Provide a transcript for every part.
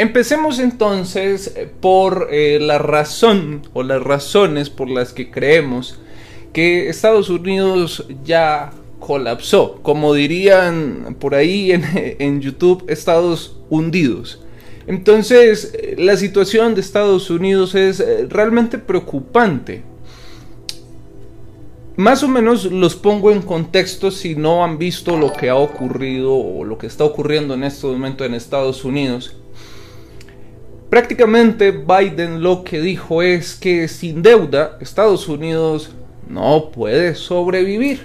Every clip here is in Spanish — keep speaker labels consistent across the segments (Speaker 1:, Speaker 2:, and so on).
Speaker 1: Empecemos entonces eh, por eh, la razón o las razones por las que creemos que Estados Unidos ya colapsó. Como dirían por ahí en, en YouTube, Estados hundidos. Entonces, eh, la situación de Estados Unidos es realmente preocupante. Más o menos los pongo en contexto si no han visto lo que ha ocurrido o lo que está ocurriendo en este momento en Estados Unidos. Prácticamente Biden lo que dijo es que sin deuda Estados Unidos no puede sobrevivir.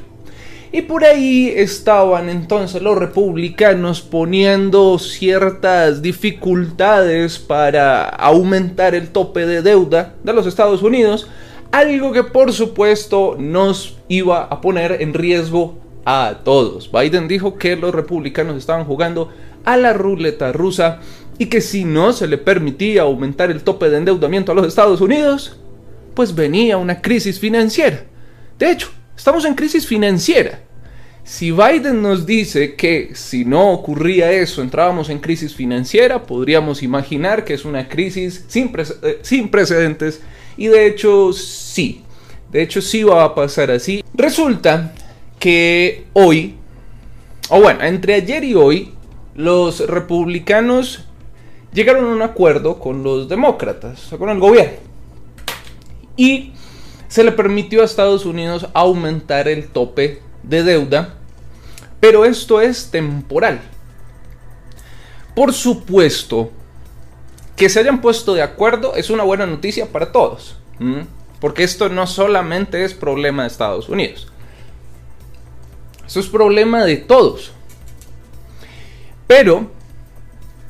Speaker 1: Y por ahí estaban entonces los republicanos poniendo ciertas dificultades para aumentar el tope de deuda de los Estados Unidos, algo que por supuesto nos iba a poner en riesgo a todos. Biden dijo que los republicanos estaban jugando a la ruleta rusa y que si no se le permitía aumentar el tope de endeudamiento a los Estados Unidos, pues venía una crisis financiera. De hecho, estamos en crisis financiera. Si Biden nos dice que si no ocurría eso entrábamos en crisis financiera, podríamos imaginar que es una crisis sin, eh, sin precedentes y de hecho sí, de hecho sí va a pasar así. Resulta que hoy, o bueno, entre ayer y hoy, los republicanos llegaron a un acuerdo con los demócratas, con el gobierno. Y se le permitió a Estados Unidos aumentar el tope de deuda, pero esto es temporal. Por supuesto, que se hayan puesto de acuerdo es una buena noticia para todos, porque esto no solamente es problema de Estados Unidos, eso es problema de todos. Pero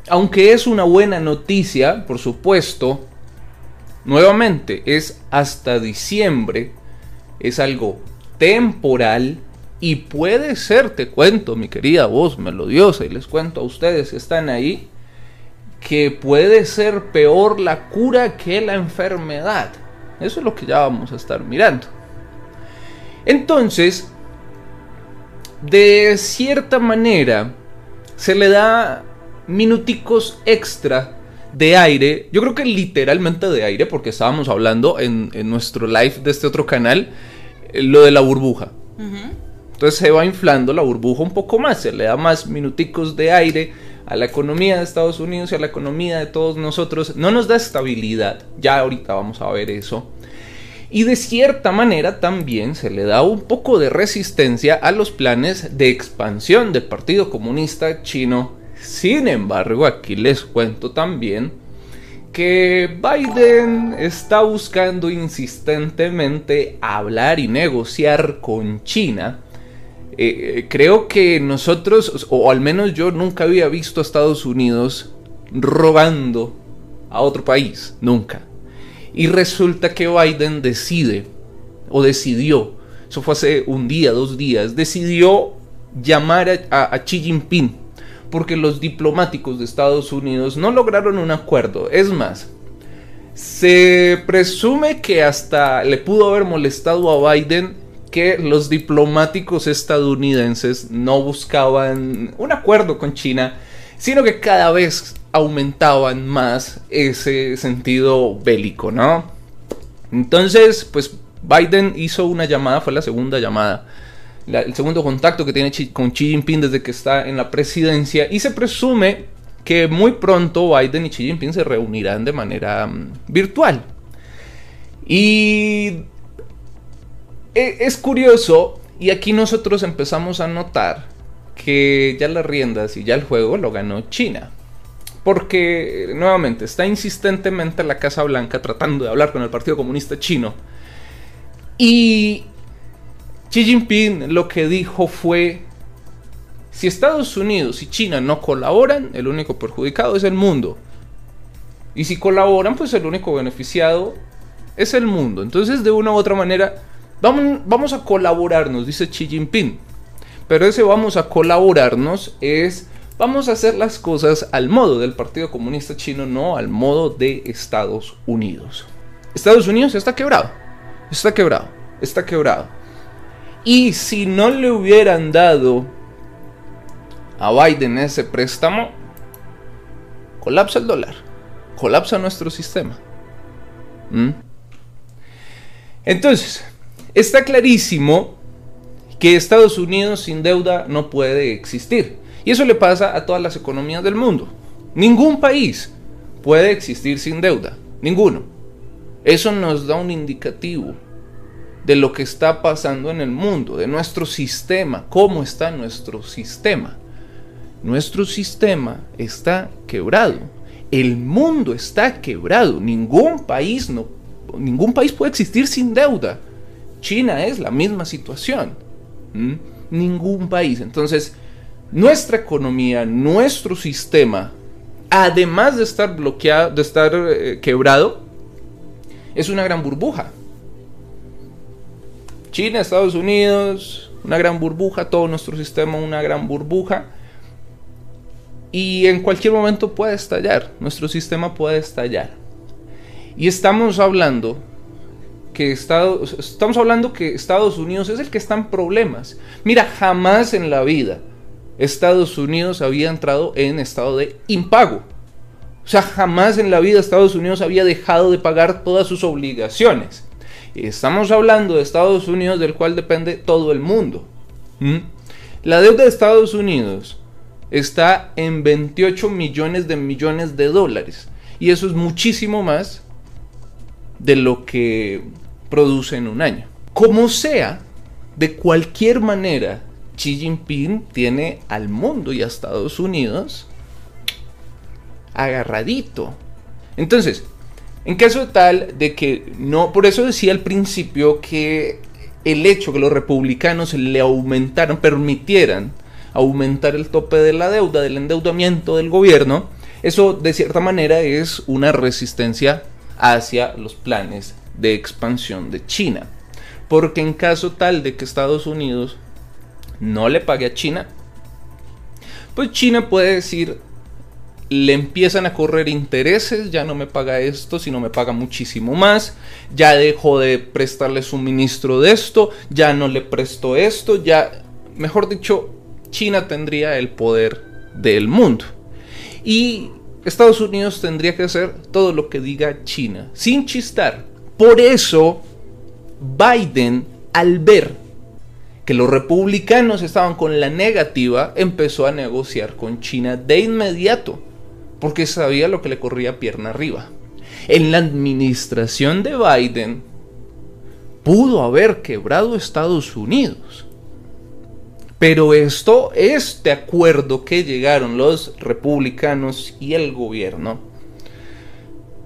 Speaker 1: aunque es una buena noticia, por supuesto, nuevamente es hasta diciembre, es algo temporal y puede ser, te cuento, mi querida voz melodiosa, y les cuento a ustedes que están ahí, que puede ser peor la cura que la enfermedad. Eso es lo que ya vamos a estar mirando. Entonces, de cierta manera, se le da minuticos extra de aire. Yo creo que literalmente de aire, porque estábamos hablando en, nuestro live de este otro canal, eh, lo de la burbuja. Entonces se va inflando la burbuja un poco más, se le da más minuticos de aire a la economía de Estados Unidos y a la economía de todos nosotros. No nos da estabilidad, ya ahorita vamos a ver eso. Y de cierta manera también se le da un poco de resistencia a los planes de expansión del Partido Comunista Chino sin embargo, aquí les cuento también que Biden está buscando insistentemente hablar y negociar con China. Eh, eh, creo que nosotros, o al menos yo nunca había visto a Estados Unidos rogando a otro país, nunca. Y resulta que Biden decide, o decidió, eso fue hace un día, dos días, decidió llamar a, a Xi Jinping porque los diplomáticos de Estados Unidos no lograron un acuerdo. Es más, se presume que hasta le pudo haber molestado a Biden que los diplomáticos estadounidenses no buscaban un acuerdo con China, sino que cada vez aumentaban más ese sentido bélico, ¿no? Entonces, pues Biden hizo una llamada, fue la segunda llamada el segundo contacto que tiene con Xi Jinping desde que está en la presidencia y se presume que muy pronto Biden y Xi Jinping se reunirán de manera mm, virtual. Y e, es curioso, y aquí nosotros empezamos a notar que ya las riendas y ya el juego lo ganó China. Porque, nuevamente, está insistentemente la Casa Blanca tratando de hablar con el Partido Comunista Chino. Y Xi Jinping lo que dijo fue, si Estados Unidos y China no colaboran, el único perjudicado es el mundo. Y si colaboran, pues el único beneficiado es el mundo. Entonces, de una u otra manera, vamos, a colaborarnos, dice Xi Jinping. Pero ese vamos a colaborarnos es, vamos a hacer las cosas al modo del Partido Comunista Chino, no al modo de Estados Unidos. Estados Unidos está quebrado, está quebrado, está quebrado. Y si no le hubieran dado a Biden ese préstamo, colapsa el dólar, colapsa nuestro sistema. ¿Mm? Entonces, está clarísimo que Estados Unidos sin deuda no puede existir. Y eso le pasa a todas las economías del mundo. Ningún país puede existir sin deuda. Ninguno. Eso nos da un indicativo de lo que está pasando en el mundo, de nuestro sistema, cómo está nuestro sistema. Nuestro sistema está quebrado. El mundo está quebrado. Ningún país no ningún país puede existir sin deuda. China es la misma situación. Ningún país. Entonces, nuestra economía, nuestro sistema, además de estar bloqueado, de estar eh, quebrado, es una gran burbuja. China, Estados Unidos, una gran burbuja, todo nuestro sistema, una gran burbuja. Y en cualquier momento puede estallar, nuestro sistema puede estallar. Y estamos hablando que Estados, estamos hablando que Estados Unidos es el que está en problemas. Mira, jamás en la vida Estados Unidos había entrado en estado de impago. O sea, jamás en la vida Estados Unidos había dejado de pagar todas sus obligaciones. Estamos hablando de Estados Unidos del cual depende todo el mundo. La deuda de Estados Unidos está en 28 millones de millones de dólares. Y eso es muchísimo más de lo que produce en un año. Como sea, de cualquier manera, Xi Jinping tiene al mundo y a Estados Unidos agarradito. Entonces, en caso tal de que no, por eso decía al principio que el hecho que los republicanos le aumentaran, permitieran aumentar el tope de la deuda, del endeudamiento del gobierno, eso de cierta manera es una resistencia hacia los planes de expansión de China. Porque en caso tal de que Estados Unidos no le pague a China, pues China puede decir, le empiezan a correr intereses, ya no me paga esto, sino me paga muchísimo más, ya dejo de prestarle suministro de esto, ya no le presto esto, ya, mejor dicho, China tendría el poder del mundo. Y Estados Unidos tendría que hacer todo lo que diga China, sin chistar. Por eso, Biden, al ver que los republicanos estaban con la negativa, empezó a negociar con China de inmediato, porque sabía lo que le corría pierna arriba. En la administración de Biden, pudo haber quebrado Estados Unidos. Pero esto, este acuerdo que llegaron los republicanos y el gobierno,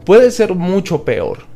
Speaker 1: puede ser mucho peor.